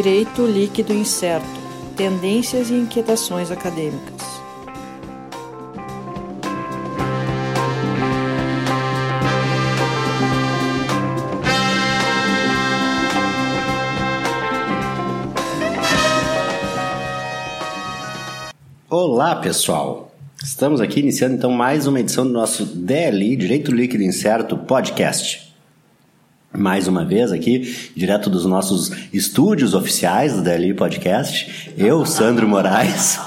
Direito Líquido Incerto Tendências e Inquietações Acadêmicas. Olá, pessoal! Estamos aqui iniciando então mais uma edição do nosso DLI, Direito Líquido Incerto Podcast mais uma vez aqui, direto dos nossos estúdios oficiais do DLI Podcast. Eu, Sandro Moraes.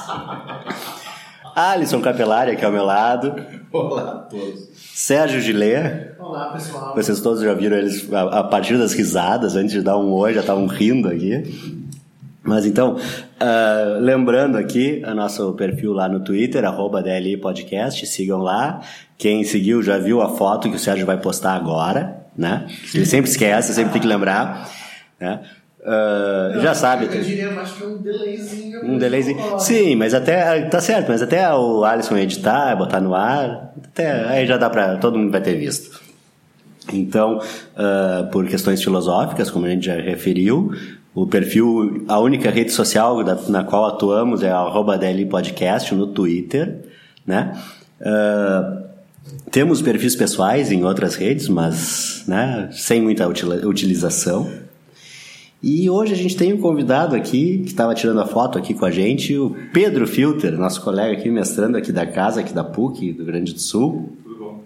Alisson Capelari aqui ao meu lado. Olá a todos. Sérgio Gilê. Olá, pessoal. Vocês todos já viram eles a, a partir das risadas, antes de dar um oi, já estavam rindo aqui. Mas então, uh, lembrando aqui o nosso perfil lá no Twitter, arroba DLI Podcast, sigam lá. Quem seguiu já viu a foto que o Sérgio vai postar agora né? Ele sempre esquece, sempre tem que lembrar, né? Uh, Não, já sabe. Eu diria mais que um delayzinho. Um delayzinho. Sim, mas até. Tá certo, mas até o Alisson editar, botar no ar, até aí já dá pra. Todo mundo vai ter visto. Então, uh, por questões filosóficas, como a gente já referiu, o perfil, a única rede social da, na qual atuamos é a DLI Podcast no Twitter, né? Uh, temos perfis pessoais em outras redes, mas né, sem muita utilização. E hoje a gente tem um convidado aqui, que estava tirando a foto aqui com a gente, o Pedro Filter, nosso colega aqui, mestrando aqui da casa, aqui da PUC, do Rio Grande do Sul. Tudo bom?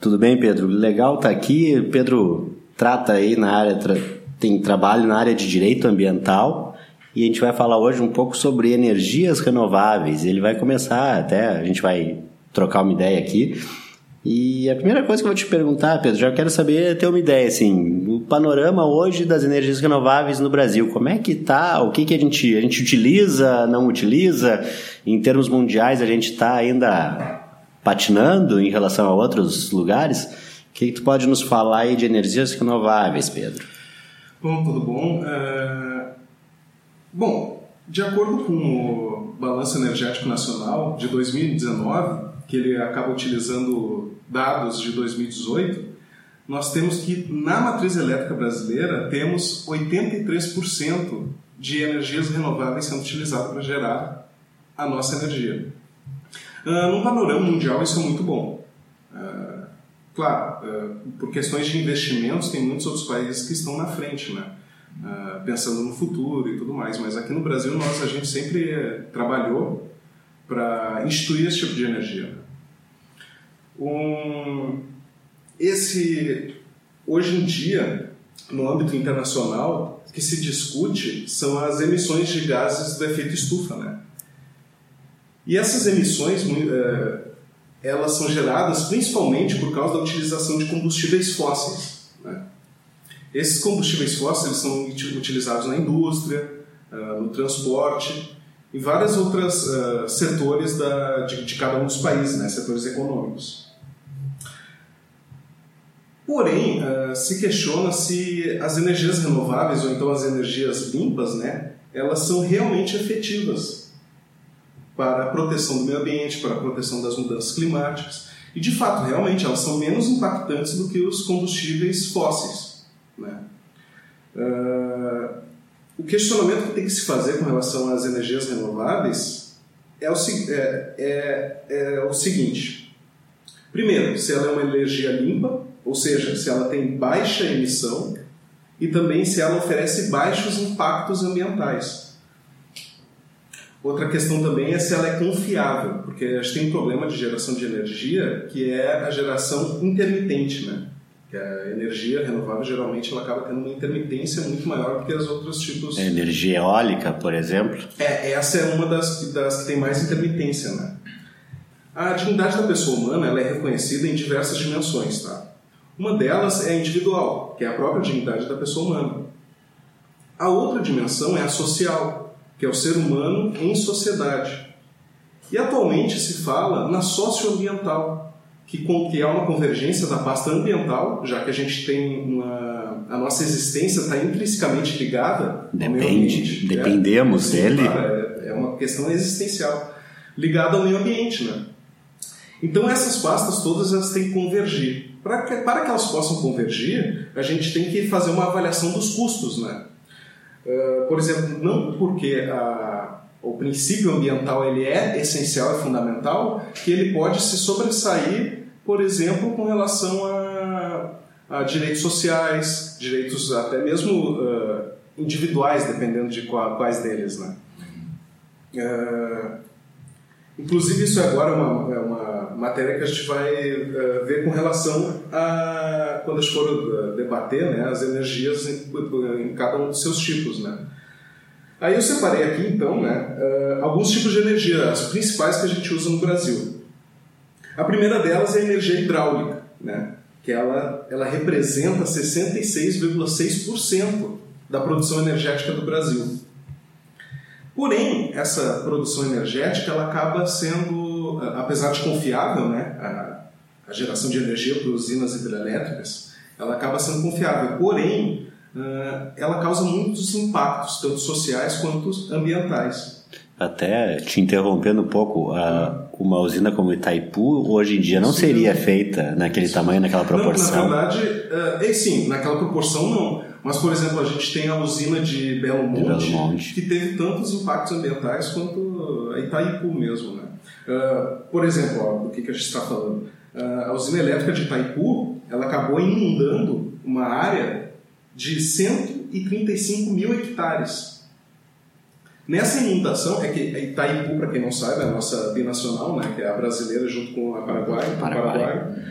Tudo bem, Pedro? Legal estar tá aqui. Pedro trata aí na área, tra tem trabalho na área de direito ambiental e a gente vai falar hoje um pouco sobre energias renováveis. Ele vai começar, até a gente vai trocar uma ideia aqui. E a primeira coisa que eu vou te perguntar, Pedro, já quero saber ter uma ideia, assim, o panorama hoje das energias renováveis no Brasil, como é que tá? O que que a gente, a gente utiliza, não utiliza? Em termos mundiais, a gente está ainda patinando em relação a outros lugares? O que, que tu pode nos falar aí de energias renováveis, Pedro? Bom, tudo bom? É... Bom, de acordo com o Balanço Energético Nacional de 2019, que ele acaba utilizando dados de 2018, nós temos que na matriz elétrica brasileira temos 83% de energias renováveis sendo utilizadas para gerar a nossa energia. Uh, num panorama mundial isso é muito bom. Uh, claro, uh, por questões de investimentos tem muitos outros países que estão na frente, né? pensando no futuro e tudo mais. Mas aqui no Brasil nós a gente sempre trabalhou para instituir esse tipo de energia. Um, esse, hoje em dia, no âmbito internacional, que se discute são as emissões de gases do efeito estufa, né? E essas emissões, é, elas são geradas principalmente por causa da utilização de combustíveis fósseis. Né? Esses combustíveis fósseis são utilizados na indústria, ah, no transporte e vários outros uh, setores da, de, de, cada um dos países, né, setores econômicos. Porém, uh, se questiona se as energias renováveis ou então as energias limpas, né, elas são realmente efetivas para a proteção do meio ambiente, para a proteção das mudanças climáticas. E de fato, realmente, elas são menos impactantes do que os combustíveis fósseis. Né? Uh, o questionamento que tem que se fazer com relação às energias renováveis é o, é, é, é o seguinte: primeiro, se ela é uma energia limpa, ou seja, se ela tem baixa emissão, e também se ela oferece baixos impactos ambientais. Outra questão também é se ela é confiável, porque a gente tem um problema de geração de energia que é a geração intermitente, né? A energia renovável geralmente ela acaba tendo uma intermitência muito maior do que as outros tipos. energia eólica, por exemplo? É, essa é uma das, das que tem mais intermitência, né? A dignidade da pessoa humana ela é reconhecida em diversas dimensões, tá? Uma delas é individual, que é a própria dignidade da pessoa humana. A outra dimensão é a social, que é o ser humano em sociedade. E atualmente se fala na socioambiental, que, que há uma convergência da pasta ambiental, já que a gente tem uma, a nossa existência está intrinsecamente ligada Depende, ao meio ambiente. Dependemos é, dele. é, é uma questão existencial ligada ao meio ambiente, né? Então essas pastas todas elas têm que convergir. Para que, para que elas possam convergir, a gente tem que fazer uma avaliação dos custos, né? Uh, por exemplo, não porque a, o princípio ambiental ele é essencial, é fundamental, que ele pode se sobressair, por exemplo, com relação a, a direitos sociais, direitos até mesmo uh, individuais, dependendo de quais deles, né? Uh, inclusive isso agora é uma, é uma matéria que a gente vai uh, ver com relação a quando a gente for debater né, as energias em, em, cada um dos seus tipos, né? Aí eu separei aqui então, né, alguns tipos de energia, as principais que a gente usa no Brasil. A primeira delas é a energia hidráulica, né? Que ela ela representa 66,6% da produção energética do Brasil. Porém, essa produção energética ela acaba sendo, apesar de confiável, né, a, a geração de energia por usinas hidrelétricas, ela acaba sendo confiável. Porém, ela causa muitos impactos, tanto sociais quanto ambientais. Até te interrompendo um pouco, a, uma usina como Itaipu hoje em dia não sim, seria feita naquele sim. tamanho, naquela proporção. Não, na verdade, é, sim, naquela proporção não. Mas, por exemplo, a gente tem a usina de Belo Monte, de Belo Monte. que teve tantos impactos ambientais quanto a Itaipu mesmo. Né? Uh, por exemplo, ó, do que, que a gente está falando. Uh, a usina elétrica de Itaipu ela acabou inundando uma área de 135 mil hectares. Nessa inundação, é que a Itaipu, para quem não sabe, é a nossa binacional, né, que é a brasileira junto com a Paraguai. Paraguai. Paraguai.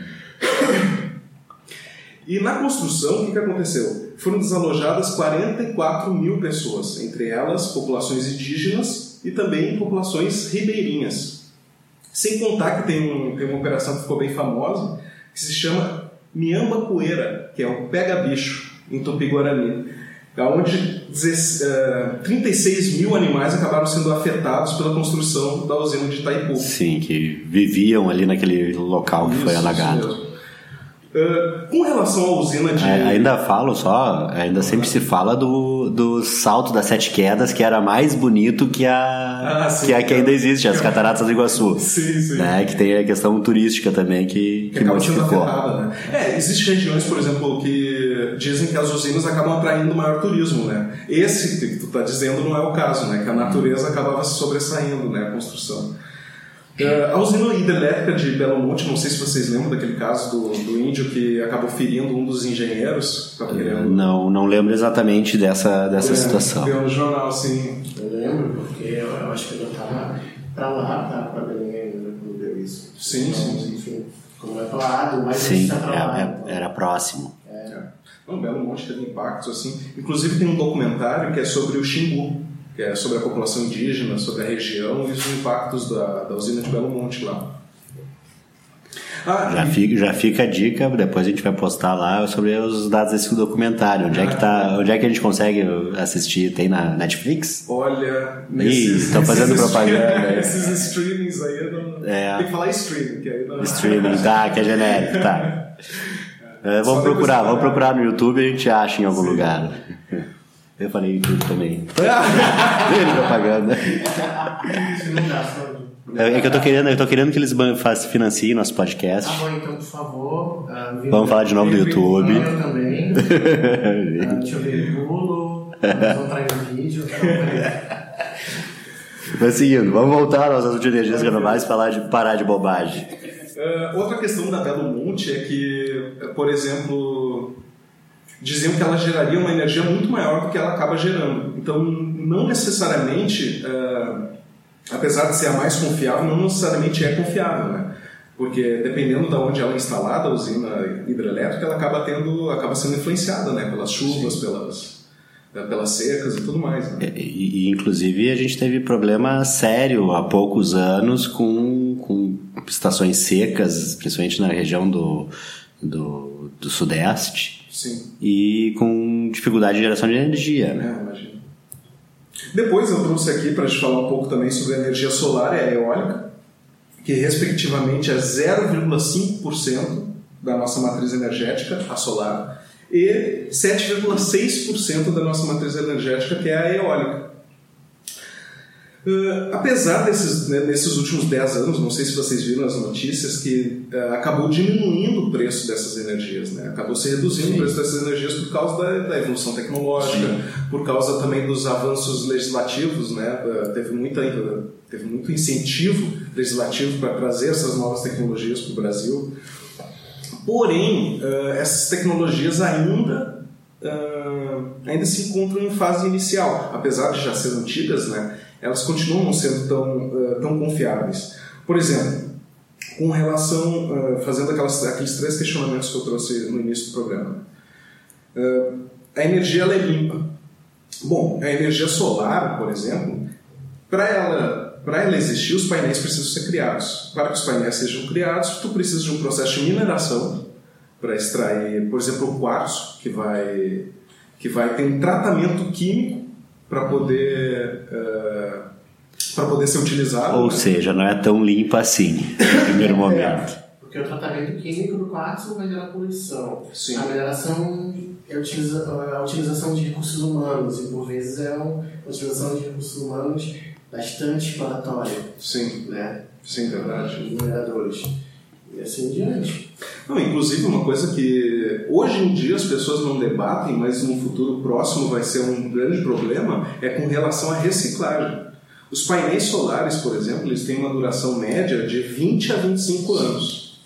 E na construção, o que, que aconteceu? Foram desalojadas 44 mil pessoas, entre elas populações indígenas e também populações ribeirinhas. Sem contar que tem, um, tem uma operação que ficou bem famosa, que se chama Miamba Poeira, que é o pega-bicho, em Tupi-Guarani, onde 36 mil animais acabaram sendo afetados pela construção da usina de Itaipu. Sim, que viviam ali naquele local que isso, foi alagado. Uh, com relação à usina de. É, ainda falo só, ainda sempre se fala do, do salto das sete quedas, que era mais bonito que a, ah, sim, que, a que ainda existe, as cataratas do Iguaçu. Sim, sim. Né? Que tem a questão turística também que, que, que modificou. Afetada, né? É, existem regiões, por exemplo, que dizem que as usinas acabam atraindo maior turismo, né? Esse que tu está dizendo não é o caso, né? Que a natureza acabava se sobressaindo, né? A construção. Uh, a usina hidrelétrica de Belo Monte, não sei se vocês lembram daquele caso do, do índio que acabou ferindo um dos engenheiros. Uh, não, não lembro exatamente dessa, dessa é, situação. Deu no jornal, sim. Eu lembro, porque eu, eu acho que eu estava para lá, para Belém, quando deu isso. Sim, então, sim. Enfim, como é falado, mas sim, era, é, era próximo. Não, Belo Monte teve impactos assim. Inclusive tem um documentário que é sobre o Xingu que é sobre a população indígena, sobre a região e os impactos da, da usina de Belo Monte lá. Ah, já, e... fica, já fica a dica, depois a gente vai postar lá sobre os dados desse documentário. Onde, ah, é, que tá, onde é que a gente consegue assistir? Tem na Netflix? Olha, nesses, estão fazendo propaganda. esses streamings aí, não... é. tem que falar streaming, que aí não... Streaming, tá, que é genérico, tá. É, vamos procurar, vamos procurar no YouTube e a gente acha em algum Sim. lugar. Eu falei tudo também. Ele propaganda. É, é que eu tô querendo, eu tô querendo que eles financiem nosso podcast. Ah, bom, então, por favor. Uh, vamos falar de novo do YouTube. Eu também. uh, deixa eu ver, Google. Vamos entrar no vídeo. Mas seguindo, vamos voltar aos assuntos de energias renováveis e falar de parar de bobagem. Uh, outra questão da Belo Monte é que, por exemplo, diziam que ela geraria uma energia muito maior do que ela acaba gerando. Então, não necessariamente, uh, apesar de ser a mais confiável, não necessariamente é confiável, né? Porque dependendo de onde ela é instalada, a usina hidrelétrica, ela acaba tendo, acaba sendo influenciada, né? Pelas chuvas, pelas pelas secas e tudo mais. Né? E, e, inclusive a gente teve problema sério há poucos anos com estações secas, principalmente na região do, do, do sudeste, Sim. E com dificuldade de geração de energia, né? É, imagino. Depois eu trouxe aqui para te falar um pouco também sobre a energia solar e a eólica, que respectivamente é 0,5% da nossa matriz energética, a solar, e 7,6% da nossa matriz energética, que é a eólica. Uh, apesar desses, né, nesses últimos 10 anos, não sei se vocês viram as notícias, que uh, acabou diminuindo o preço dessas energias, né? acabou se reduzindo Sim. o preço dessas energias por causa da, da evolução tecnológica, Sim. por causa também dos avanços legislativos, né? Uh, teve, muita, teve muito incentivo legislativo para trazer essas novas tecnologias para o Brasil. Porém, essas tecnologias ainda ainda se encontram em fase inicial, apesar de já serem antigas, né? Elas continuam sendo tão, uh, tão confiáveis. Por exemplo, com relação, uh, fazendo aquelas, aqueles três questionamentos que eu trouxe no início do programa. Uh, a energia ela é limpa. Bom, a energia solar, por exemplo, para ela para ela existir, os painéis precisam ser criados. Para que os painéis sejam criados, tu precisa de um processo de mineração para extrair, por exemplo, o quartzo, que vai, que vai ter um tratamento químico para poder uh, para poder ser utilizado. Ou né? seja, não é tão limpa assim no primeiro é. momento. É, porque o tratamento químico do quartzo vai gerar poluição. Sim. A mineração é utiliza, a utilização de recursos humanos e por vezes é uma utilização de recursos humanos bastante exploratória. Sim. Né? Sim, verdade. Mineradores e assim diante. Não, inclusive, uma coisa que hoje em dia as pessoas não debatem, mas no futuro próximo vai ser um grande problema, é com relação à reciclagem. Os painéis solares, por exemplo, eles têm uma duração média de 20 a 25 anos.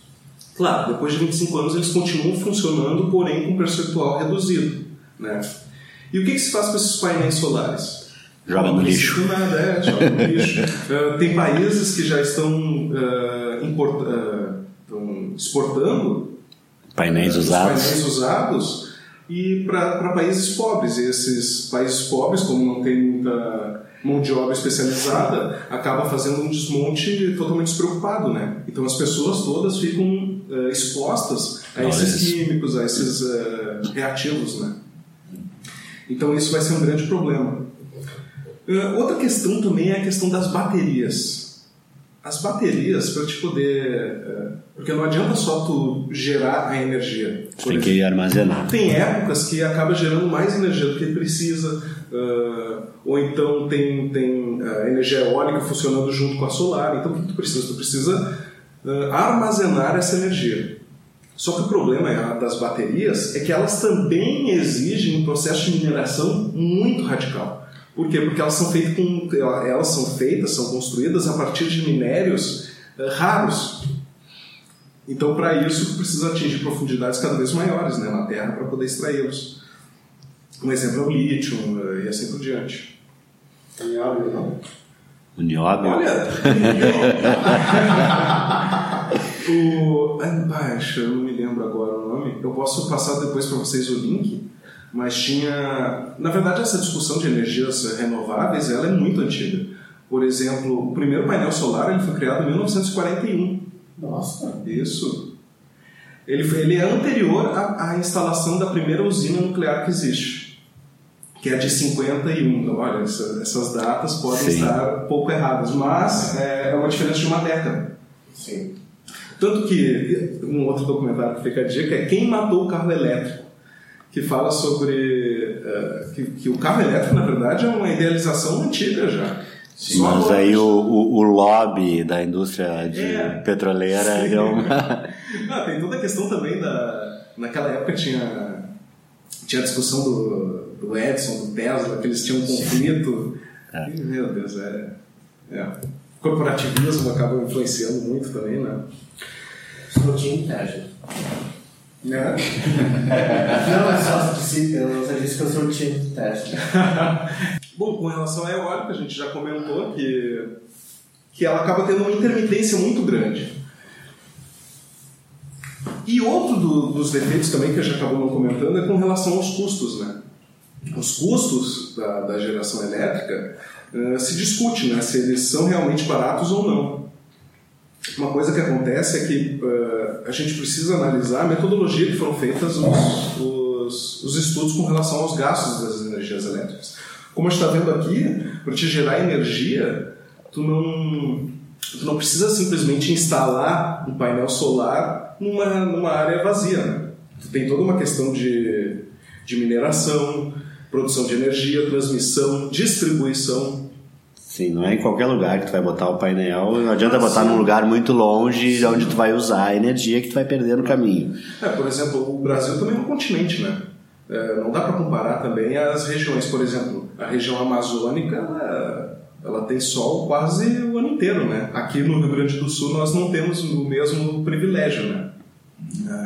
Claro, depois de 25 anos eles continuam funcionando, porém com percentual reduzido. Né? E o que, que se faz com esses painéis solares? Joga no lixo. Nada, é, joga no lixo. uh, tem países que já estão uh, importando uh, exportando painéis usados, painéis usados e para países pobres. E esses países pobres, como não tem muita mão de obra especializada, acaba fazendo um desmonte totalmente despreocupado, né? Então as pessoas todas ficam uh, expostas a esses químicos, a esses uh, reativos, né? Então isso vai ser um grande problema. Uh, outra questão também é a questão das baterias as baterias para te poder é, porque não adianta só tu gerar a energia. Tem exemplo, que armazenar. Tem épocas que acaba gerando mais energia do que precisa uh, ou então tem tem a energia eólica funcionando junto com a solar. Então o que tu precisa? Tu precisa uh, armazenar essa energia. Só que o problema das baterias é que elas também exigem um processo de mineração muito radical por quê? Porque elas são feitas com, elas são feitas, são construídas a partir de minérios uh, raros. Então, para isso, precisa atingir profundidades cada vez maiores né, na Terra para poder extraí-los. Um exemplo é o lítio uh, e assim por diante. O nióbio, não? O nióbio? Olha! o... Ah, eu não me lembro agora o nome. Eu posso passar depois para vocês o link mas tinha, na verdade, essa discussão de energias renováveis, ela é muito antiga. Por exemplo, o primeiro painel solar ele foi criado em 1941. Nossa. Isso. Ele, foi, ele é anterior à, à instalação da primeira usina nuclear que existe, que é de 51. Então, olha, essa, essas datas podem Sim. estar um pouco erradas, mas é, é uma diferença de uma década. Sim. Tanto que um outro documentário que fica a dica é Quem Matou o Carro Elétrico que fala sobre uh, que, que, o carro elétrico, na verdade, é uma idealização antiga já. Sim, mas aí o, o, o, lobby da indústria de é, petroleira deu uma... Não, tem toda a questão também da... Naquela época tinha, tinha a discussão do, do Edison, do Tesla, que eles tinham um conflito. É. E, meu Deus, é, é... Corporativismo acaba influenciando muito também, né? Sou Tesla. Né? Não, é só se você disse que eu sou o time de teste. Bom, com relação à eólica, a gente já comentou que, que ela acaba tendo uma intermitência muito grande. E outro do, dos defeitos também que a gente acabou não comentando é com relação aos custos, né? Os custos da, da geração elétrica uh, se discute, né? Se eles são realmente baratos ou não. Uma coisa que acontece é que uh, a gente precisa analisar a metodologia que foram feitas os, os, os estudos com relação aos gastos das energias elétricas. Como a gente está vendo aqui, para te gerar energia, tu não, tu não precisa simplesmente instalar um painel solar numa, numa área vazia. Né? Tu tem toda uma questão de, de mineração, produção de energia, transmissão, distribuição Sim, não é em qualquer lugar que tu vai botar o painel. Não adianta ah, botar sim. num lugar muito longe sim. onde tu vai usar a energia que tu vai perder no caminho. É, por exemplo, o Brasil também é um continente, né? É, não dá para comparar também as regiões. Por exemplo, a região amazônica, ela, ela, tem sol quase o ano inteiro, né? Aqui no Rio Grande do Sul nós não temos o mesmo privilégio, né?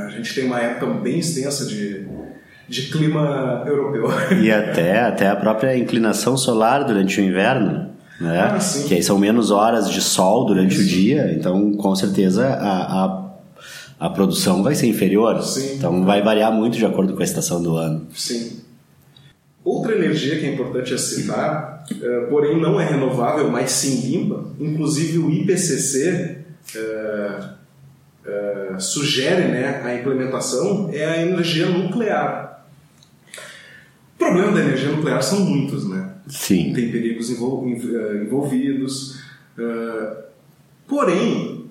A gente tem uma época bem extensa de, de clima europeu. E até, até a própria inclinação solar durante o inverno né? Ah, que aí são menos horas de sol durante o dia, então com certeza a, a, a produção vai ser inferior. Sim. Então vai variar muito de acordo com a estação do ano. Sim. Outra energia que é importante citar, uh, porém não é renovável, mas sim limpa, inclusive o IPCC uh, uh, sugere né, a implementação, é a energia nuclear. O problema da energia nuclear são muitos, né? Sim. tem perigos eh, envolvidos. Eh, porém,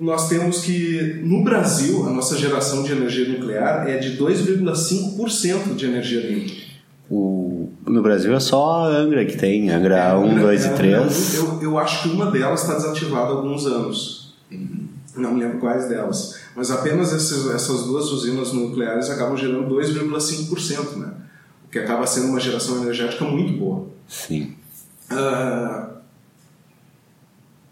nós temos que, no Brasil, a nossa geração de energia nuclear é de 2,5% de energia limpa. O, no Brasil é só a Angra que tem, Angra é, 1, 2 e 3. Eu, eu acho que uma delas está desativada há alguns anos. Não me lembro quais delas. Mas apenas essas, essas duas usinas nucleares acabam gerando 2,5%, né? Que acaba sendo uma geração energética muito boa. Sim. Uh,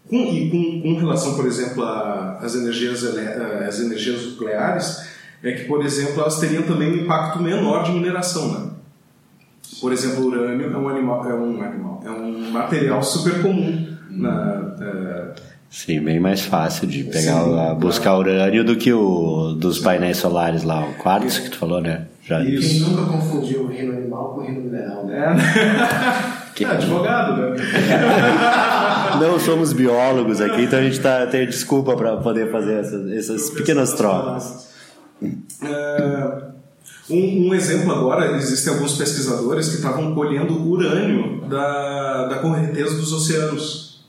com, e com, com, relação, por exemplo, às energias, as energias nucleares, é que, por exemplo, elas teriam também um impacto menor de mineração, né? Por exemplo, o urânio é um animal, é um animal, é um material super comum na, uh, Sim, bem mais fácil de pegar Sim, buscar urânio do que o dos painéis solares lá, o quartzo que tu falou, né? Já Isso. Quem nunca confundiu o reino animal com o reino mineral, né? É. Que... É advogado, né? Não somos biólogos aqui, então a gente tá, tem desculpa para poder fazer essas, essas pequenas trocas. É, um, um, exemplo agora, existem alguns pesquisadores que estavam colhendo urânio da, da correnteza dos oceanos.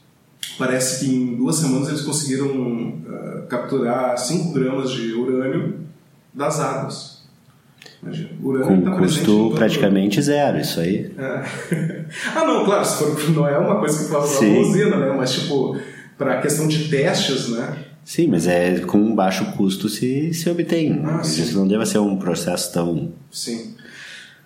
Parece que em duas semanas eles conseguiram uh, capturar 5 gramas de urânio das águas. Imagina, com tá custo praticamente zero, isso aí. É. ah, não, claro, se for, não é uma coisa que fala uma usina, né? Mas, tipo, para a questão de testes, né? Sim, mas é com baixo custo se, se obtém. Ah, Isso não deve ser um processo tão. Sim.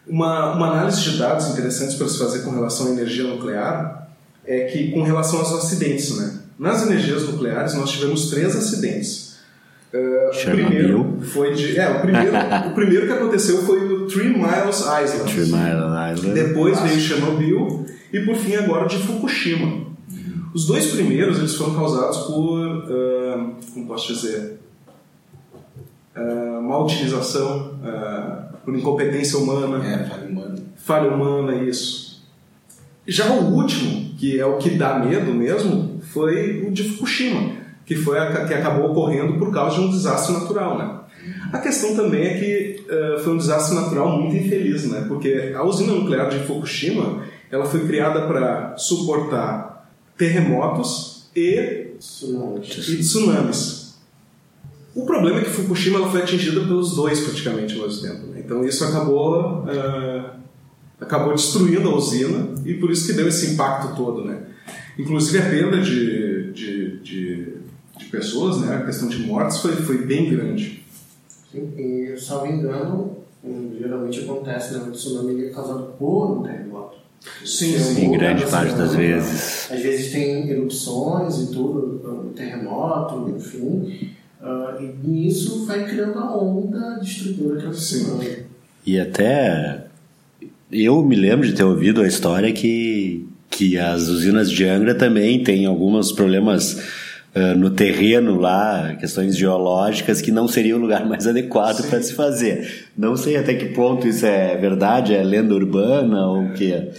Uma, uma análise de dados interessantes para se fazer com relação à energia nuclear é que, com relação aos acidentes, né? Nas energias nucleares, nós tivemos três acidentes Uh, o primeiro foi de. É, o primeiro, o primeiro que aconteceu foi no Three Miles Island. Three Miles Island. Depois veio Chernobyl e por fim agora de Fukushima. Os dois primeiros eles foram causados por. Uh, como posso dizer? Uh, mal utilização, por incompetência humana. É, falha humana. Falha humana, isso. Já o último, que é o que dá medo mesmo, foi o de Fukushima que foi a, que acabou ocorrendo por causa de um desastre natural, né? A questão também é que uh, foi um desastre natural muito infeliz, né? Porque a usina nuclear de Fukushima ela foi criada para suportar terremotos e tsunamis. e tsunamis. O problema é que Fukushima ela foi atingida pelos dois praticamente ao mesmo tempo. Né? Então isso acabou uh, acabou destruindo a usina e por isso que deu esse impacto todo, né? Inclusive a perda de, de, de de pessoas, né? A questão de mortes foi, foi bem grande. Sim, e, salvo engano, geralmente acontece, né? O tsunami é causado por um terremoto. Sim, sim. Em grande parte das vezes. Às vezes tem erupções e tudo, terremoto, enfim. Uh, e nisso vai criando a onda destruidora que é o tsunami. E até eu me lembro de ter ouvido a história que, que as usinas de Angra também têm alguns problemas uh, no terreno lá, questões geológicas, que não seria o lugar mais adequado para se fazer. Não sei até que ponto isso é verdade, é lenda urbana ou o que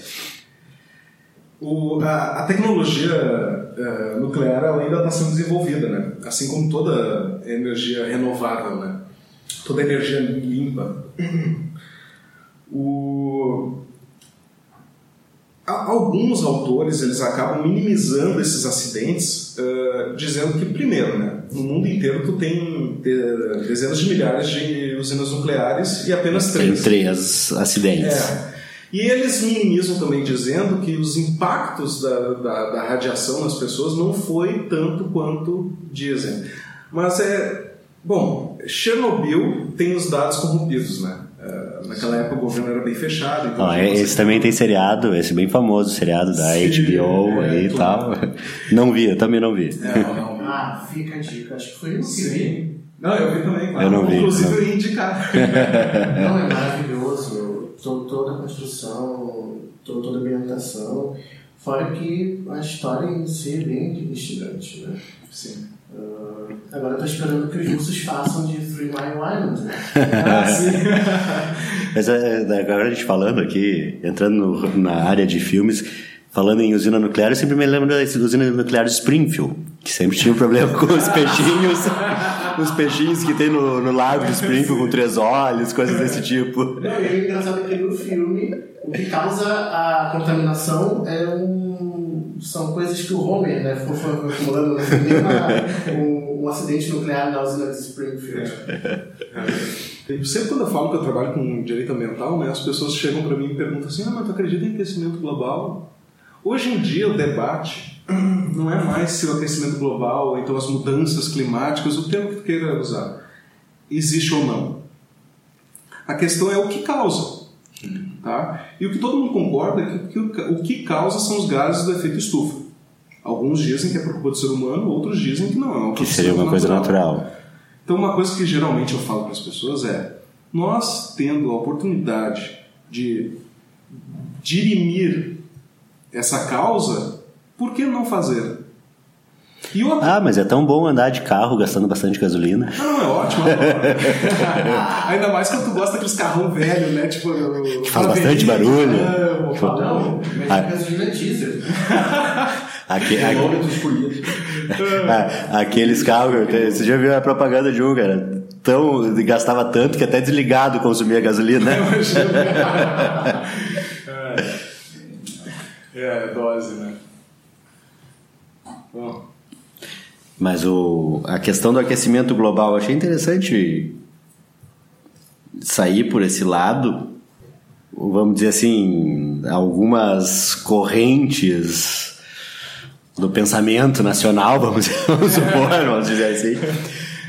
o, a, a, tecnologia uh, nuclear ainda está sendo desenvolvida, né? assim como toda energia renovável, né? toda energia limpa. O, alguns autores eles acabam minimizando esses acidentes, uh, dizendo que primeiro, né, no mundo inteiro tu tem dezenas de milhares de usinas nucleares e apenas três. Tem três acidentes. É. E eles minimizam também dizendo que os impactos da, da, da radiação nas pessoas não foi tanto quanto dizem. Mas é. Bom, Chernobyl tem os dados corrompidos, né? Uh, naquela época o governo era bem fechado. Então ah, esse também tem seriado, esse bem famoso, seriado da Sim, HBO é, e tal. Não vi, eu também não vi. É, não, não. Ah, fica a dica, acho que foi no que vi. Não, eu vi também, claro. Eu não vi. Inclusive não. eu ia indicar. não, é maravilhoso. Toda a construção, toda a ambientação. Fora que a história em si é bem instigante, né? Sim. Uh, agora eu tô esperando que os russos façam de Three Mile Island, né? ah, sim. Mas é, agora a gente falando aqui, entrando no, na área de filmes, falando em usina nuclear, eu sempre me lembro da usina nuclear de Springfield, que sempre tinha um problema com os peixinhos, os peixinhos que tem no, no lago de Springfield com três olhos, coisas desse tipo. Não, e o engraçado é que no filme, o que causa a contaminação é um, são coisas que o Homer, né, foi acumulando no um, um acidente nuclear na usina de Springfield. Sempre quando eu falo que eu trabalho com direito ambiental, né, as pessoas chegam para mim e perguntam assim: ah, mas tu acredita em aquecimento global? Hoje em dia, o debate não é mais se o aquecimento global, ou então as mudanças climáticas, o termo que tu queira usar, existe ou não. A questão é o que causa. Tá? E o que todo mundo concorda é que, o que causa são os gases do efeito estufa. Alguns dizem que é por culpa do ser humano, outros dizem que não é. Que seria uma coisa natural. Então, uma coisa que geralmente eu falo para as pessoas é: nós tendo a oportunidade de dirimir essa causa, por que não fazer? Ah, mas é tão bom andar de carro gastando bastante gasolina. Não, não, é ótimo. Ainda mais quando tu gosta daqueles carrão velho, né? Tipo, que faz bastante barulho. Não, tipo, não, mas a... gasolina é diesel. Aque, aqueles carros, você já viu a propaganda de um, cara? Tão, gastava tanto que até desligado consumia gasolina. É, dose, né? Bom. Mas o, a questão do aquecimento global, eu achei interessante sair por esse lado. Vamos dizer assim, algumas correntes do pensamento nacional, vamos, vamos supor, vamos dizer assim.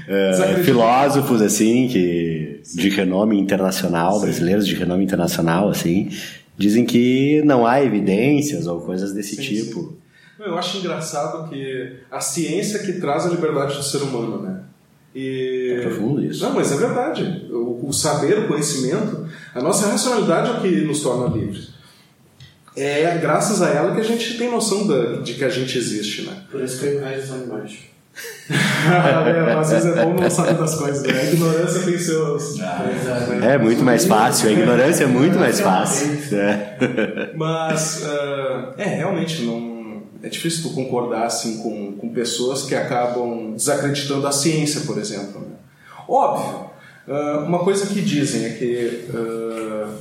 Uh, filósofos assim que de renome internacional, Sim. brasileiros de renome internacional assim, dizem que não há evidências ou coisas desse sim, tipo. Sim. Eu acho engraçado que a ciência que traz a liberdade do ser humano, né? E... É profundo isso. Não, mas é verdade. O, o saber, o conhecimento, a nossa racionalidade é o que nos torna livres. É graças a ela que a gente tem noção da, de que a gente existe, né? Por isso que eu invejo os animais. é, às vezes é bom não saber das coisas, né? A ignorância tem seus. Ah, é muito mais fácil, a ignorância é muito mais fácil. É. Mas, uh, é, realmente, não, é difícil tu concordar assim, com, com pessoas que acabam desacreditando a ciência, por exemplo. Né? Óbvio, uma coisa que dizem é que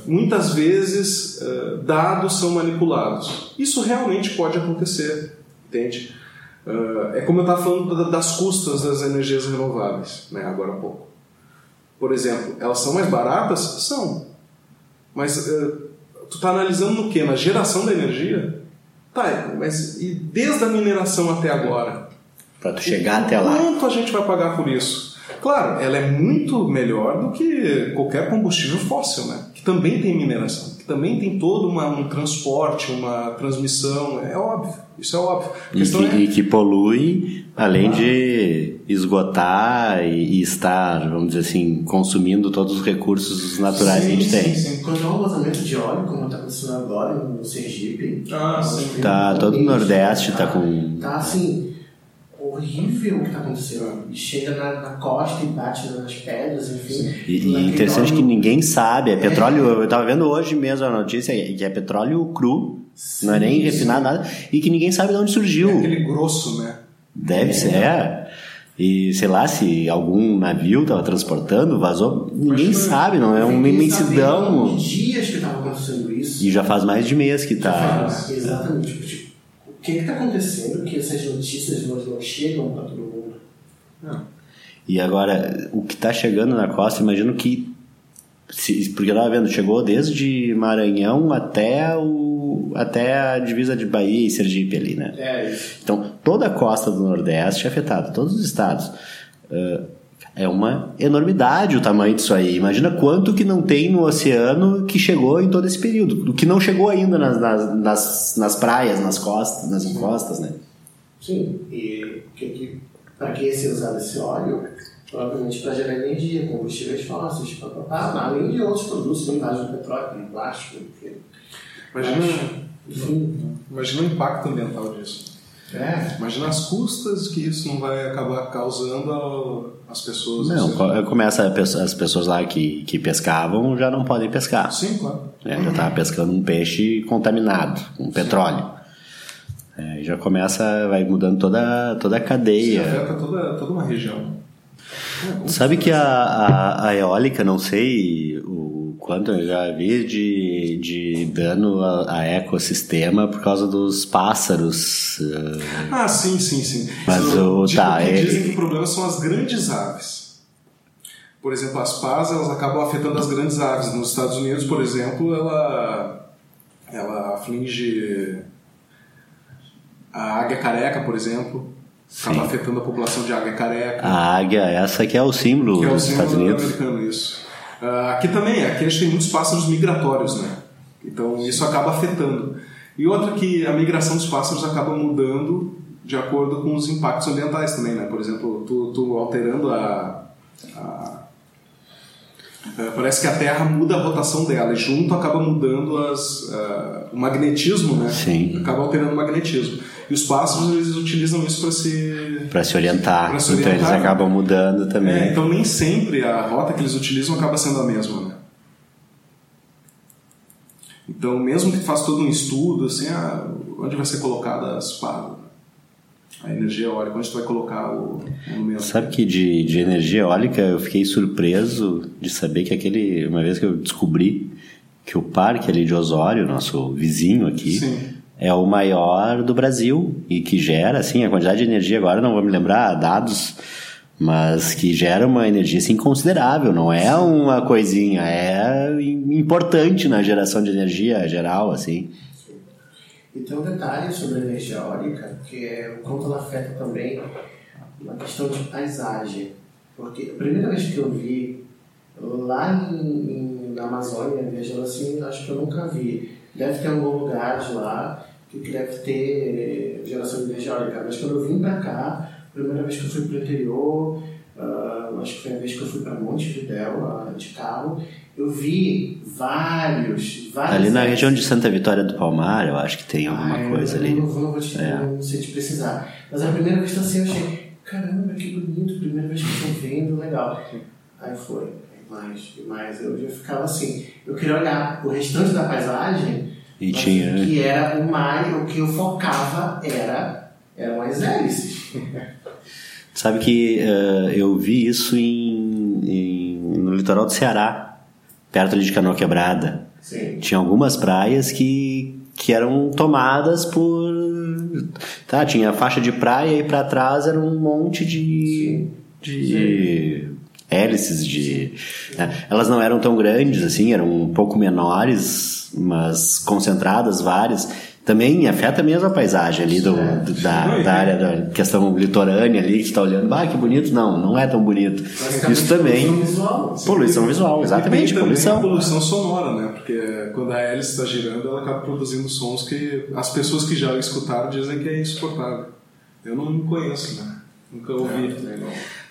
muitas vezes dados são manipulados. Isso realmente pode acontecer, entende? É como eu estava falando das custas das energias renováveis, né, agora há pouco. Por exemplo, elas são mais baratas? São. Mas tu está analisando no que? Na geração da energia? Tá, mas e desde a mineração até agora? Para tu chegar até lá. Quanto a gente vai pagar por isso? Claro, ela é muito melhor do que qualquer combustível fóssil, né? Que também tem mineração, também tem todo uma, um transporte, uma transmissão, é óbvio. Isso é óbvio. E que, é... e que, polui, além ah. de esgotar e, e, estar, vamos dizer assim, consumindo todos os recursos naturais sim, que a gente sim, tem. Sim. Quando há um vazamento de óleo, como está acontecendo agora no Sergipe, ah, sim. Tá, todo o Nordeste está tá com. Tá assim, horrível o que está acontecendo. Chega na, na, costa e bate nas pedras, enfim. E, e é interessante que ninguém sabe. É petróleo. Eu estava vendo hoje mesmo a notícia que é petróleo cru Sim, não é nem refinado nada, e que ninguém sabe de onde surgiu. É aquele grosso, né? Deve é. ser, é. E sei lá, se algum navio estava transportando, vazou, ninguém sabe, não é uma imensidão. dias que estava acontecendo isso. E já faz mais de mês que está. Exatamente. O que está acontecendo que essas notícias não chegam para todo mundo? Não. E agora, o que está chegando na costa, imagino que Se, porque eu estava vendo, chegou desde Maranhão até, o, até a divisa de Bahia e Sergipe ali, né? É isso. Então, toda a costa do Nordeste é afetada, todos os estados. Uh, é uma enormidade o tamanho disso aí. Imagina quanto que não tem no oceano que chegou em todo esse período. O que não chegou ainda nas, nas, nas, nas praias, nas costas, nas encostas, né? Sim, e para que ser usado esse óleo? Provavelmente para gerar energia, combustíveis fósseis, pá, pá, pá, além de outros produtos derivados do petróleo, como plástico, enfim. Imagina, Mas, enfim, imagina o impacto ambiental disso. É, Imagina as custas que isso não vai acabar causando ao- às pessoas. Não, Você- co- começa as pessoas lá que, que pescavam já não podem pescar. Sim, claro. né? Já estava pescando um peixe contaminado, com petróleo. É, já começa, vai mudando toda, toda a Isso cadeia. afeta toda, toda uma região. É, Sabe que a, a, a eólica, não sei quanto eu já vi de, de dano a, a ecossistema por causa dos pássaros. eh, Ah, sim, sim, sim. Mas Eu o- tá, é- dizem que o problema são as grandes aves. Por exemplo, as pás elas acabam afetando as grandes aves. Nos Estados Unidos, por exemplo, ela, ela aflige a águia careca, por exemplo. Acaba Sim. afetando a população de águia careca. A águia, essa que é o símbolo que é o dos Estados Unidos. americano, isso. Ah, aqui também, aqui a gente tem muitos pássaros migratórios, né? Então isso acaba afetando. E outra que a migração dos pássaros acaba mudando de acordo com os impactos ambientais também, né? Por exemplo, tu, tu alterando a, a- Parece que a Terra muda a rotação dela e junto acaba mudando as, ah, o magnetismo, né? Sim. Acaba alterando o magnetismo. E os pássaros eles utilizam isso para se Para se orientar. Pra se Então eles orientar. acabam mudando também. é, então nem sempre a rota que eles utilizam acaba sendo a mesma, né? Então, mesmo que faça todo um estudo, assim, ah, onde vai ser colocada as pá, a energia eólica, onde tu vai colocar o monumento? Sabe que de, de energia eólica eu fiquei surpreso de saber que aquele. Uma vez que eu descobri que o parque ali de Osório, nosso vizinho aqui, Sim. é o maior do Brasil e que gera, assim, a quantidade de energia agora, não vou me lembrar dados, mas que gera uma energia assim considerável, não é uma coisinha, é importante na geração de energia geral, assim. E tem um detalhe sobre a energia eólica, que é o quanto ela afeta também na questão de paisagem. Porque a primeira vez que eu vi, lá em, em- na Amazônia, viajando assim, acho que eu nunca vi. Deve ter algum lugar de lá que deve ter geração de energia eólica. Mas quando eu vim pra cá, primeira vez que eu fui pro interior, ah, acho que foi a vez que eu fui para Montevidéu ah, de carro, eu vi vários, vários... Ali na região de Santa Vitória do Palmar, eu acho que tem alguma Ah, coisa ali. Não, não vou te, É. não sei te precisar. Mas a primeira vez que eu assim, eu achei, caramba, que bonito, primeira vez que eu tô vendo, legal. Aí foi, mais, e mais. Eu já ficava assim, eu queria olhar o restante da paisagem, E tinha- o que era o mais, o que eu focava era, eram as hélices. Sabe que eh, eu vi isso em, em- no litoral do Ceará, perto ali de Canoa Quebrada. Sim. Tinha algumas praias que, que eram tomadas por. Tá, tinha faixa de praia e para trás era um monte de. de hélices de. né? Elas não eram tão grandes assim, eram um pouco menores, mas concentradas várias. Também afeta mesmo a paisagem ali do, do- da, da área da questão litorânea ali, que você está olhando, ah, que bonito. Não, não é tão bonito. Isso também. poluição visual. Poluição visual, exatamente, também poluição. poluição sonora, né? Porque quando a hélice está girando, ela acaba produzindo sons que as pessoas que já escutaram dizem que é insuportável. Eu não conheço, né? Nunca ouvi.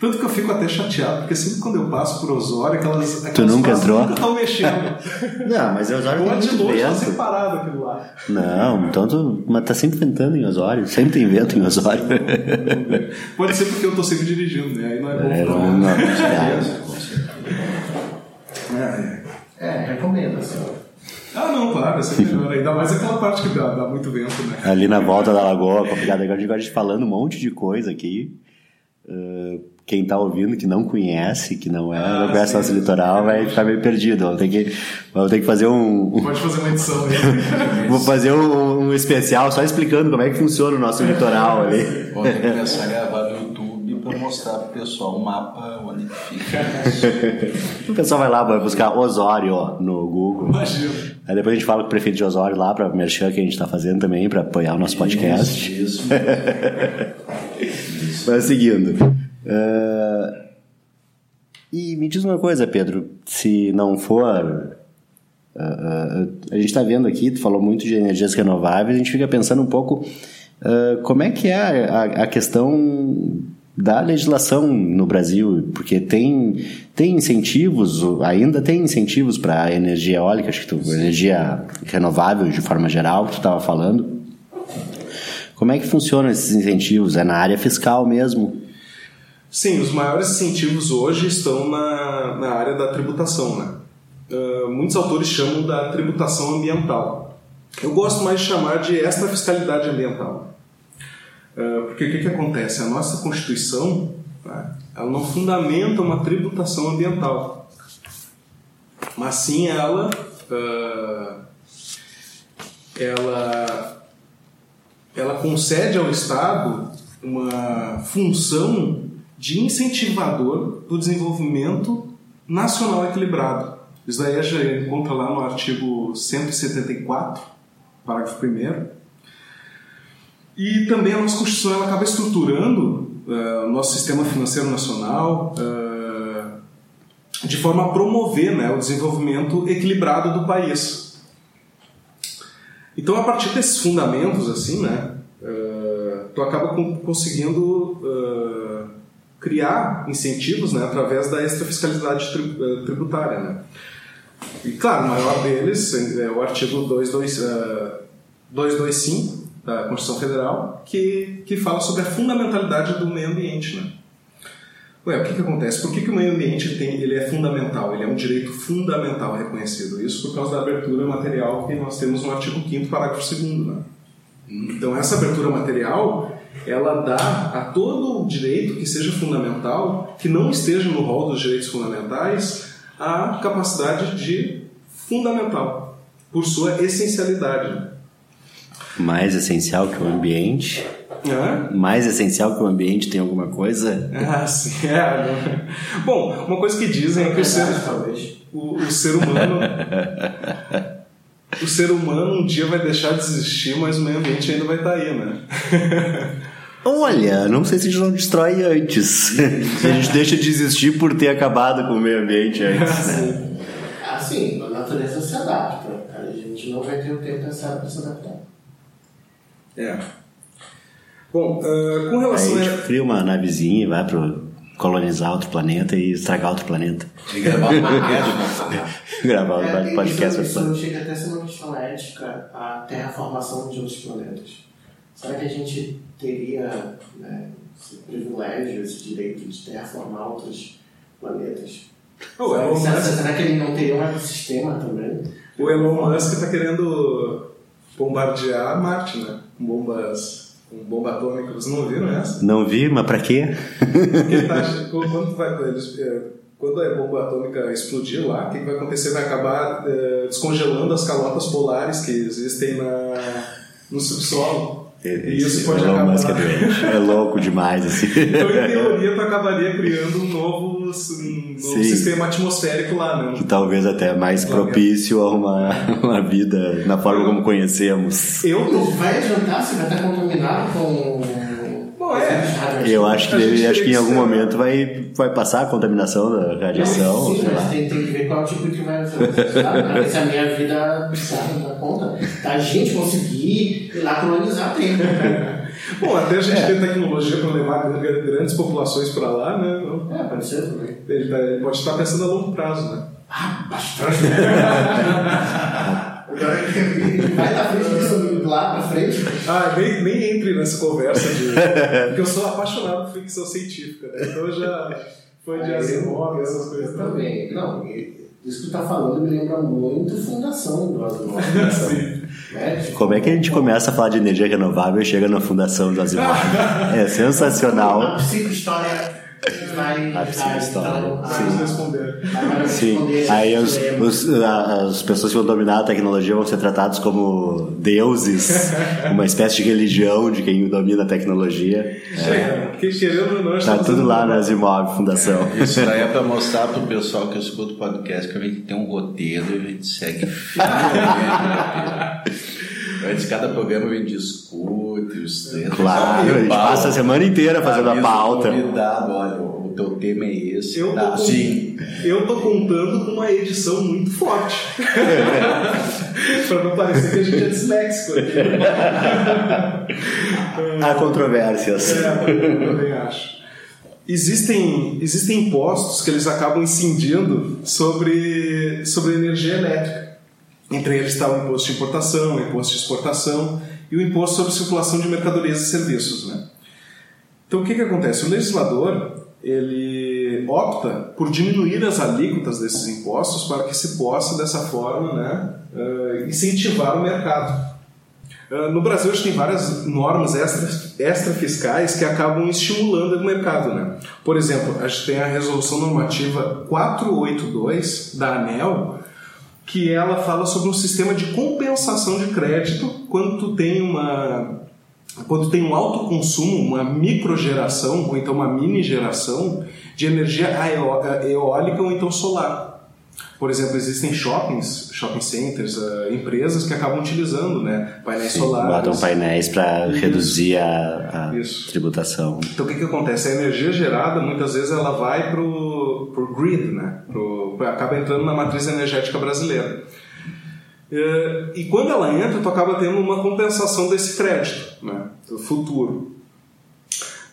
Tanto que eu fico até chateado, porque sempre quando eu passo por Osório, aquelas, aquelas nunca frases entrou? nunca estão mexendo. Não, mas Osório tem de muito longe tá vento. separado aquilo lá. Não, então tu, mas tá sempre ventando em Osório. Sempre tem vento em Osório. Pode ser porque eu tô sempre dirigindo, né? Aí não é bom É, não, não, é. É, é. É, recomendo, assim. Ah, não, claro, é sempre melhor. Ainda mais aquela parte que dá, dá muito vento, né? Ali na volta da lagoa, complicado. Agora a gente falando um monte de coisa aqui. Uh, quem tá ouvindo que não conhece, que não é, Ah, não conhece sim. nosso litoral, vai ficar meio perdido. Vamos ter que, vamos ter que fazer um. Pode fazer uma edição aí. Vou fazer um, um especial só explicando como é que funciona o nosso litoral ali. Vamos ter que começar a gravar no YouTube para mostrar pro pessoal o mapa onde fica. o pessoal vai lá, vai buscar Osório no Google. Imagina. Aí depois a gente fala com o prefeito de Osório lá para merchan que a gente está fazendo também, para apoiar o nosso podcast. Isso, isso. Mas seguindo. Uh, e me diz uma coisa, Pedro, se não for. Uh, uh, a gente está vendo aqui, tu falou muito de energias renováveis, a gente fica pensando um pouco como é que é a, a questão da legislação no Brasil, porque tem, tem incentivos, ainda tem incentivos para energia eólica, acho que tu, energia renovável de forma geral, que tu estava falando. Como é que funcionam esses incentivos? É na área fiscal mesmo? Sim, os maiores incentivos hoje estão na, na área da tributação. Né? Uh, muitos autores chamam da tributação ambiental. Eu gosto mais de chamar de extra fiscalidade ambiental. Uh, porque o que, que acontece? A nossa Constituição tá, ela não fundamenta uma tributação ambiental, mas sim ela, uh, ela, ela concede ao Estado uma função de incentivador do desenvolvimento nacional equilibrado. Isso daí gente encontra lá no artigo 174, parágrafo 1 e também a nossa Constituição ela acaba estruturando uh, o nosso sistema financeiro nacional uh, de forma a promover né, o desenvolvimento equilibrado do país. Então, a partir desses fundamentos, assim, né, uh, tu acaba conseguindo criar incentivos né, através da extrafiscalidade tributária. Né? E, claro, o maior deles é o artigo 225 da Constituição Federal que, que fala sobre a fundamentalidade do meio ambiente. Né? Ué, o que, que acontece? Por que, que o meio ambiente tem, ele é fundamental? Ele é um direito fundamental reconhecido. Isso por causa da abertura material que nós temos no artigo 5 parágrafo 2 né? Então, essa abertura material ela dá a todo o direito que seja fundamental, que não esteja no rol dos direitos fundamentais, a capacidade de fundamental, por sua essencialidade. Mais essencial que o ambiente? Mais essencial que o ambiente tem alguma coisa? Ah, sim. É. Bom, uma coisa que dizem é que o ser, o, o ser humano o ser humano um dia vai deixar de existir, mas o meio ambiente ainda vai estar aí, né? Olha, não sei se a gente não destrói antes. se a gente deixa de existir por ter acabado com o meio ambiente antes. Né? Assim, a natureza se adapta. A gente não vai ter o tempo necessário para se adaptar. É. Bom, uh, com relação Aí a gente cria uma navezinha e vai pro colonizar outro planeta e estragar outro planeta. E gravar um podcast. gravar um é, podcast. Isso, isso chega até a ser uma questão ética, a terraformação de outros planetas. Será que a gente teria né, esse privilégio, esse direito de terraformar outros planetas? Oh, será, será, será que ele não teria um ecossistema também? O Elon Musk está querendo bombardear Marte, né? Com bombas, com bomba atômica. Vocês não viram essa? Não vi, mas para quê? tá, quando, vai, é, quando a bomba atômica explodir lá, o que vai acontecer? Vai acabar é, descongelando as calotas polares que existem na, no subsolo. E isso pode Elon Musk é doente. É louco demais, assim. Então, em teoria, tu acabaria criando um novo, um novo sistema atmosférico lá, né? Que talvez até mais propício a uma, uma vida na forma como conhecemos. Eu tô... Vai adiantar se vai estar contaminado com Bom, é. Eu acho que, ele, acho que em algum momento vai, vai passar a contaminação da radiação. Sim, mas tem, tem que ver qual tipo que vai ser. se a minha vida não dá conta, a gente conseguir ir lá colonizar tempo. Bom, até a gente é. tem tecnologia para levar grandes populações para lá, né? É, pode ser também. Ele, tá, ele pode estar pensando a longo prazo, né? Ah, bastante. Vai da frente disso lá pra frente. Ah, nem, nem entre nessa conversa de. Porque eu sou apaixonado por ficção científica, né? Então já foi de Asimov, essas coisas eu também. Não, isso que tu tá falando me lembra muito Fundação. Sim. Né? Como é que a gente começa a falar de energia renovável e chega na Fundação do Asimov? É sensacional. Uma história vai, sim, vai, história. então, Vamos vai- responder. vai Sim, aí os, os- as pessoas que vão dominar a tecnologia vão ser tratados como deuses, uma espécie de religião de quem domina a tecnologia. É, porque querendo ou não, Tá estamos tudo lá na Zimov Fundação. Isso daí é pra mostrar pro pessoal que escuta o podcast que a gente tem um roteiro e a gente segue. Antes de cada programa gente discute os temas. Claro, a gente passa a semana inteira fazendo a pauta. Convidado, olha, o teu tema é esse. Eu tô, Tá, com- sim. eu tô contando com uma edição muito forte. pra não parecer que a gente é disléxico aqui. Há controvérsias. É, eu também acho. Existem, existem impostos que eles acabam incidindo sobre, sobre energia elétrica. Entre eles está o imposto de importação, o imposto de exportação e o imposto sobre circulação de mercadorias e serviços. Né? Então, o que, que acontece? O legislador ele opta por diminuir as alíquotas desses impostos para que se possa, dessa forma, né, eh, incentivar o mercado. Uh, No Brasil, a gente tem várias normas extra, extra que acabam estimulando o mercado. Né? Por exemplo, a gente tem a resolução normativa 482 da ANEL, que ela fala sobre um sistema de compensação de crédito quando tu tem uma quando tem um alto consumo, uma microgeração ou então uma mini geração de energia eólica ou então solar. Por exemplo, existem shoppings, shopping centers, eh, empresas que acabam utilizando né, painéis solares. Botam painéis para reduzir a, a tributação. Então o que, que acontece? A energia gerada muitas vezes ela vai pro, pro grid, né? Pro, acaba entrando na matriz energética brasileira. É, E quando ela entra, tu acaba tendo uma compensação desse crédito, né? Futuro.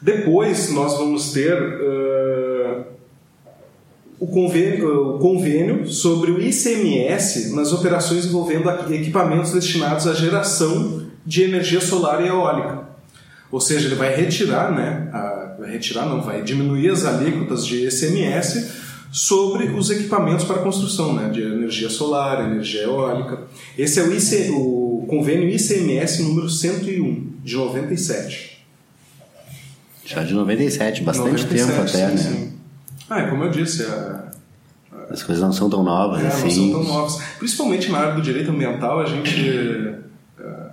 Depois nós vamos ter eh, o, convênio, o convênio sobre o ICMS nas operações envolvendo equipamentos destinados à geração de energia solar e eólica. Ou seja, ele vai retirar, né? a- vai retirar, não, vai diminuir as alíquotas de ICMS sobre os equipamentos para construção, né? De energia solar, energia eólica. Esse é o, IC, o convênio ICMS número 101, de 97. Já de 97, bastante 97, tempo até, sim, né? sim. Ah, é como eu disse, a, As coisas não são tão novas É, não assim. são tão novos. Principalmente na área do direito ambiental, a gente, eh,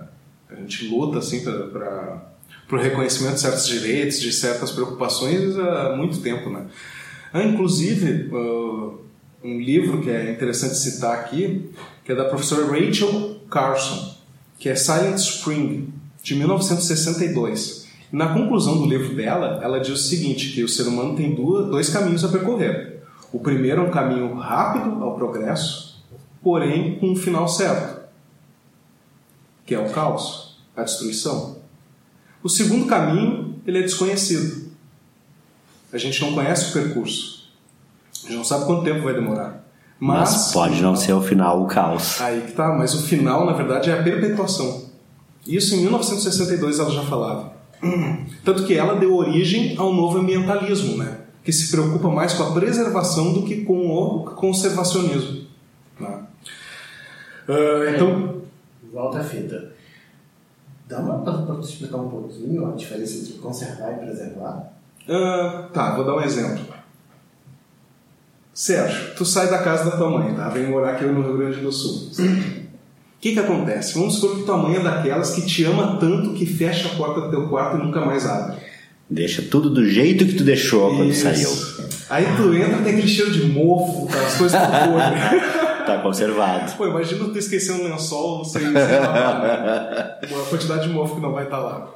a gente luta assim, para o reconhecimento de certos direitos, de certas preocupações há muito tempo. Né? Ah, inclusive, ah, um livro que é interessante citar aqui, que é da professora Rachel Carson, que é Silent Spring, de 1962. Na conclusão do livro dela, ela diz o seguinte, que o ser humano tem dois caminhos a percorrer. O primeiro é um caminho rápido ao progresso, porém com um final certo, que é o caos, a destruição. O segundo caminho, ele é desconhecido. A gente não conhece o percurso. A gente não sabe quanto tempo vai demorar. Mas, Mas, pode não ser o final o caos. Aí que tá, mas o final, na verdade, é a perpetuação. Isso em 1962 ela já falava. Tanto que ela deu origem ao novo ambientalismo, né? que se preocupa mais com a preservação do que com o conservacionismo. né? Ah, então, Volta a fita. Dá uma para explicar um pouquinho a diferença entre conservar e preservar? Ah, tá, vou dar um exemplo. Sérgio, tu sai da casa da tua mãe, tá? Vem morar aqui no Rio Grande do Sul. O que que acontece? Vamos supor que tua mãe é daquelas que te ama tanto que fecha a porta do teu quarto e nunca mais abre. Deixa tudo do jeito que tu deixou quando Isso. saiu. Aí tu entra, tem aquele cheiro de mofo, tá? as coisas tudo podre. Tá conservado. Pô, imagina tu esquecer um lençol sem, sem lavar, né? Uma quantidade de mofo que não vai estar lá.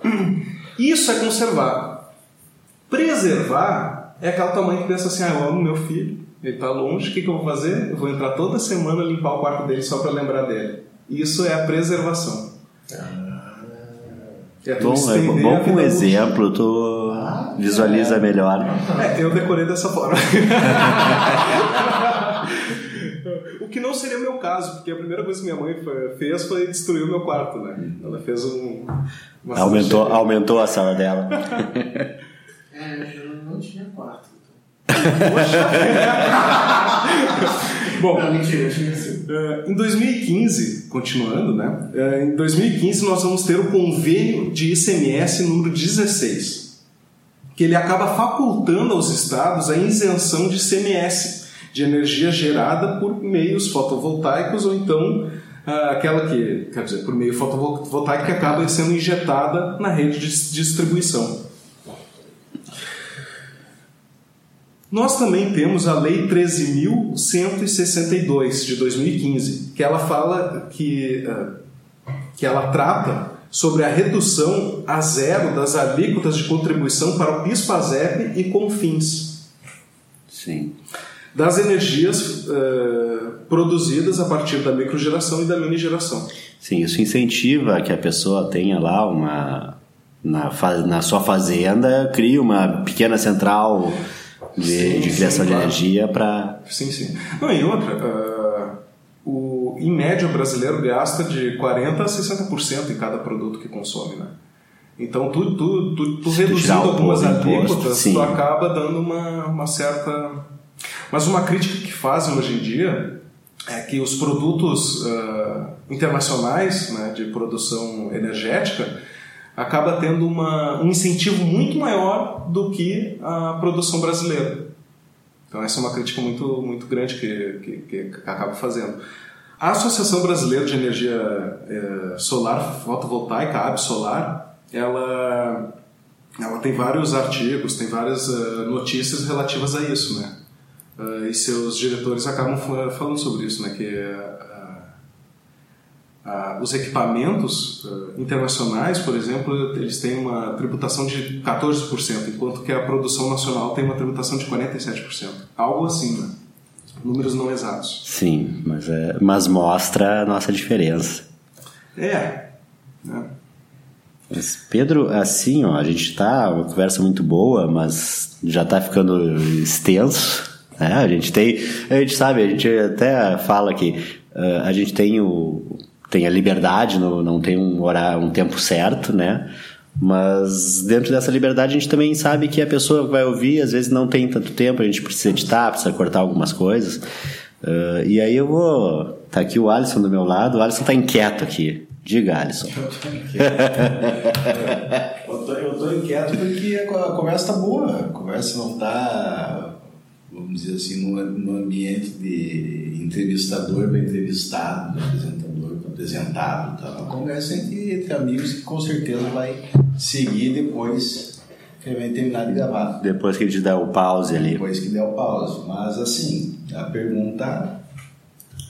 Isso é conservar. Preservar é aquela tua mãe que pensa assim, ah, eu amo meu filho, ele tá longe, o que, que eu vou fazer? Eu vou entrar toda semana limpar o quarto dele só para lembrar dele. Isso é a preservação. É tu Bom, é bom com um exemplo, tu visualiza melhor. É, eu decorei dessa forma. o que não seria o meu caso, porque a primeira coisa que minha mãe fe- fez foi destruir o meu quarto, né? Ela fez um. Aumentou, aumentou a sala dela. É, eu não tinha quarto. Bom, Não, mentira, eh, em 2015, continuando, né? Eh, em 2015 nós vamos ter o convênio de ICMS número 16. que ele acaba facultando aos estados a isenção de CMS, de energia gerada por meios fotovoltaicos ou então ah, aquela que, quer dizer, por meio fotovoltaico que acaba sendo injetada na rede de distribuição. Nós também temos a Lei 13.162 de 2015, que ela fala que, ah, que ela trata sobre a redução a zero das alíquotas de contribuição para o PIS/PASEP e CONFINS. Sim. Das energias uh, produzidas a partir da microgeração e da minigeração. Sim, isso incentiva que a pessoa tenha lá uma na, na sua fazenda, crie uma pequena central de, sim, de criação sim, de claro. energia para. Sim, sim. Não, e outra, uh, o, em média o brasileiro gasta de 40% a 60% em cada produto que consome, né? Então, tu, tu, tu, tu reduzindo algumas alíquotas, tu acaba dando uma, uma certa. Mas uma crítica que fazem hoje em dia é que os produtos uh, internacionais né, de produção energética acaba tendo uma, um incentivo muito maior do que a produção brasileira. Então essa é uma crítica muito, muito grande que, que, que acaba fazendo. A Associação Brasileira de Energia é, Solar Fotovoltaica, a Absolar, ela, ela tem vários artigos, tem várias uh, notícias relativas a isso, né? Uh, e seus diretores acabam falando sobre isso, né? Que uh, ah, os equipamentos uh, internacionais, por exemplo, eles têm uma tributação de 14%, enquanto que a produção nacional tem uma tributação de 47%. Algo assim, né? Números não exatos. Sim, mas, é, mas mostra a nossa diferença. É. Né? Mas, Pedro, assim, ó, a gente está uma conversa muito boa, mas já está ficando extenso. Né? A gente tem, a gente sabe, a gente até fala que uh, a gente tem o tem a liberdade, não, não tem um horário, um tempo certo, né? Mas dentro dessa liberdade a gente também sabe que a pessoa vai ouvir às vezes não tem tanto tempo, a gente precisa editar, precisa cortar algumas coisas. Uh, e aí eu vou. Tá aqui o Alisson do meu lado, o Alisson tá inquieto aqui. Diga, Alisson. Eu tô inquieto. eu, tô, eu tô inquieto porque a conversa tá boa, a conversa não tá, vamos dizer assim, no, no ambiente de entrevistador para entrevistado, apresentador apresentado. Tá? Uma conversa entre, entre amigos que com certeza vai seguir depois que ele vai terminar de gravar. Depois que a gente der o pause ali. Depois que der o pause. Mas assim, a pergunta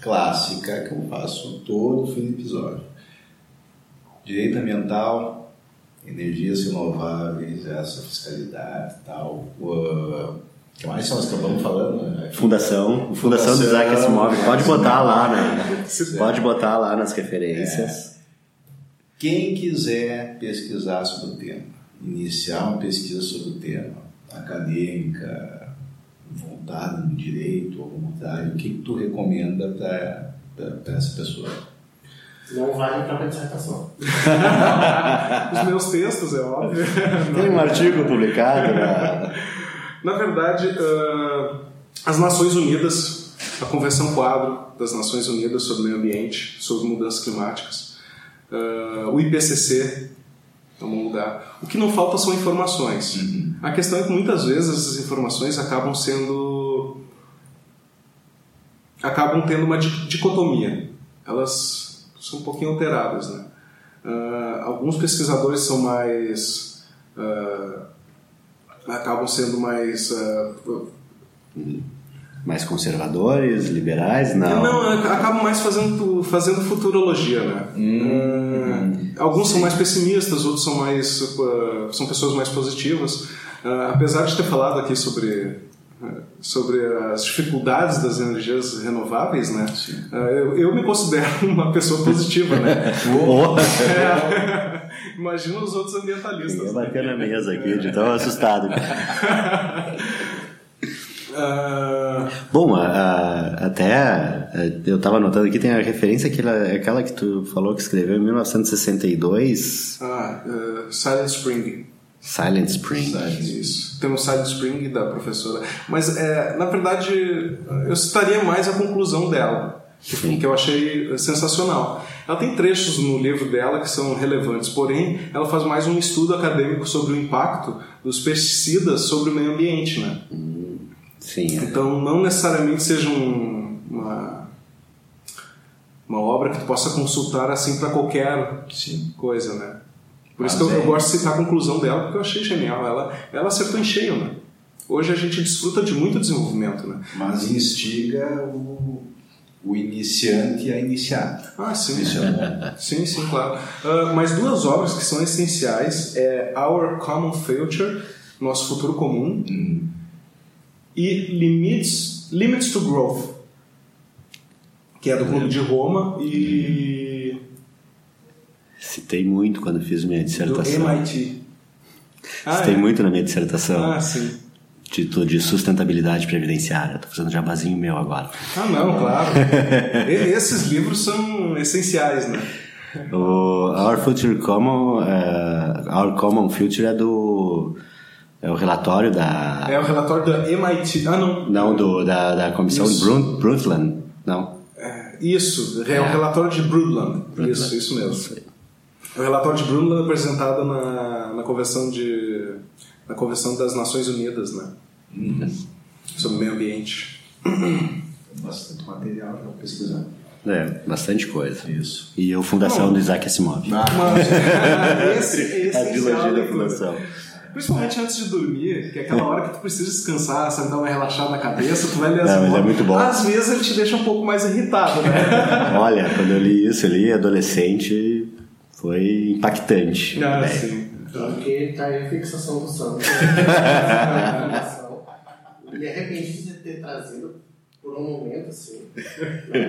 clássica que eu faço todo fim de episódio. Direito ambiental, energias renováveis, essa fiscalidade e tal. Uh, que mais são as que estamos falando? Né? Fundação, Fundação, Fundação do Isaac Asimov. É, pode botar lá, né? Pode botar lá nas referências. É. Quem quiser pesquisar sobre o tema, iniciar uma pesquisa sobre o tema, acadêmica, voltada no direito ou vontade, o que, que tu recomenda para essa pessoa? Não vale para a dissertação. Os meus textos, é óbvio. Tem um artigo publicado na na verdade, uh, as Nações Unidas, a Convenção Quadro das Nações Unidas sobre o Meio Ambiente, sobre mudanças climáticas, uh, o IPCC, vamos mudar. O que não falta são informações. Uhum. A questão é que muitas vezes essas informações acabam sendo. acabam tendo uma dicotomia. Elas são um pouquinho alteradas. Né? Uh, alguns pesquisadores são mais. Uh, acabam sendo mais. Uh, mais conservadores, liberais? Não. Não, acabam mais fazendo, fazendo futurologia, né? Hum, uh, alguns são mais pessimistas, outros são mais. Uh, são pessoas mais positivas. apesar de ter falado aqui sobre sobre as dificuldades das energias renováveis, né? Eu, eu, me considero uma pessoa positiva, né? é, imagina os outros ambientalistas. Eu bater na mesa aqui, de tão assustado. Uh... Bom, a, a, até eu estava anotando aqui, tem a referência aquela, que tu falou que escreveu em 1962. Ah, uh, Silent Spring. Silent Spring. Isso. Temos Silent Spring da professora. Mas, é, na verdade, eu citaria mais a conclusão dela, que, que eu achei sensacional. Ela tem trechos no livro dela que são relevantes, porém, ela faz mais um estudo acadêmico sobre o impacto dos pesticidas sobre o meio ambiente, né? Sim. é. Então, não necessariamente seja um- uma, uma obra que tu possa consultar assim para qualquer coisa, né? Por isso que eu, eu é- gosto de citar a conclusão dela, porque eu achei genial. Ela, ela acertou em cheio, né? Hoje a gente desfruta de muito desenvolvimento, né? Mas instiga o, o iniciante a iniciar. Ah, sim. Isso é bom. Sim, sim, claro. Ah, mas duas obras que são essenciais é Our Common Future, Nosso Futuro Comum, e Limits, Limits to Growth, que é do Clube de Roma e Citei muito quando fiz minha do dissertação. MIT. Ah, Citei é? muito na minha dissertação. Ah, sim. Título de sustentabilidade previdenciária. Tô fazendo jabazinho meu agora. Ah, não, claro. Esses livros são essenciais, né? O Our Future Common, eh, Our Common Future é do é o relatório da É o relatório da MIT. Ah, não. não do da, da comissão Isso. de Brun- Brundtland, não. É, Isso, é o relatório de Brundtland. Isso, isso mesmo. O relatório de Brundtland apresentado na, na convenção de na convenção das Nações Unidas, né? Sobre o meio ambiente. Bastante material para pesquisar. É, bastante coisa. Isso. E a fundação do Isaac Asimov. Mas esse é a trilogia essencial. da né, fundação. Principalmente antes de dormir, que é aquela hora que tu precisa descansar, sabe, dar uma relaxada na cabeça, tu vai ler Não, mas é muito bom. Às vezes ele te deixa um pouco mais irritado, né? Olha, quando eu li isso, eu li adolescente, foi impactante. ah, É. sim. Tanto que tá aí a fixação do Santos. e de repente de ter trazido por um momento assim.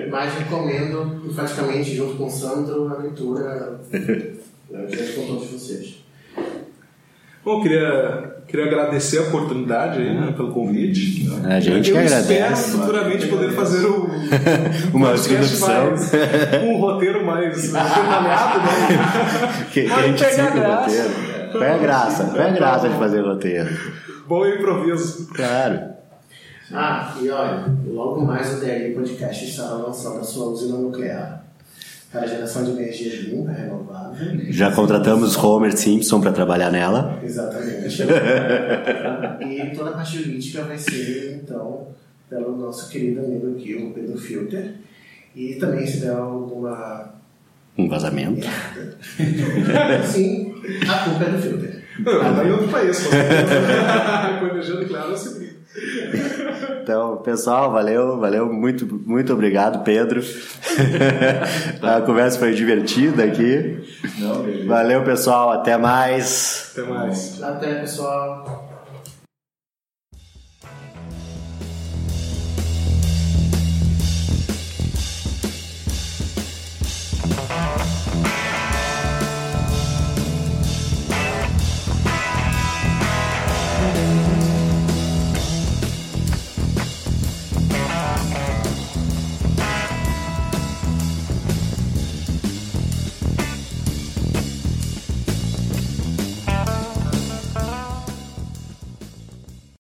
Mas recomendo enfaticamente, junto com o Sandro, a leitura né, junto com todos vocês. Bom, queria, queria agradecer a oportunidade aí, né, pelo convite. A gente eu que espero agradece. futuramente poder fazer o, Uma podcast introdução. mais, um roteiro mais detalhado, né? Que, que a gente o graça. roteiro. Qual é a graça? Qual é a graça de fazer roteiro? Bom improviso. Claro. Ah, e olha, logo mais o DLI Podcast estará lançando a sua usina nuclear para geração de energia limpa, renovável. Já contratamos Homer Simpson para trabalhar nela. Exatamente. e toda a parte jurídica vai ser, então, pelo nosso querido amigo aqui, o Pedro Filter. E também se der alguma Um vazamento. sim, a culpa é do Filter. Ah, em outro país, com certeza. Com energia nuclear não se brinca. Então, pessoal, valeu, valeu, muito, muito obrigado, Pedro. A conversa foi divertida aqui. Não. Valeu, pessoal, até mais. Até mais. Até, pessoal.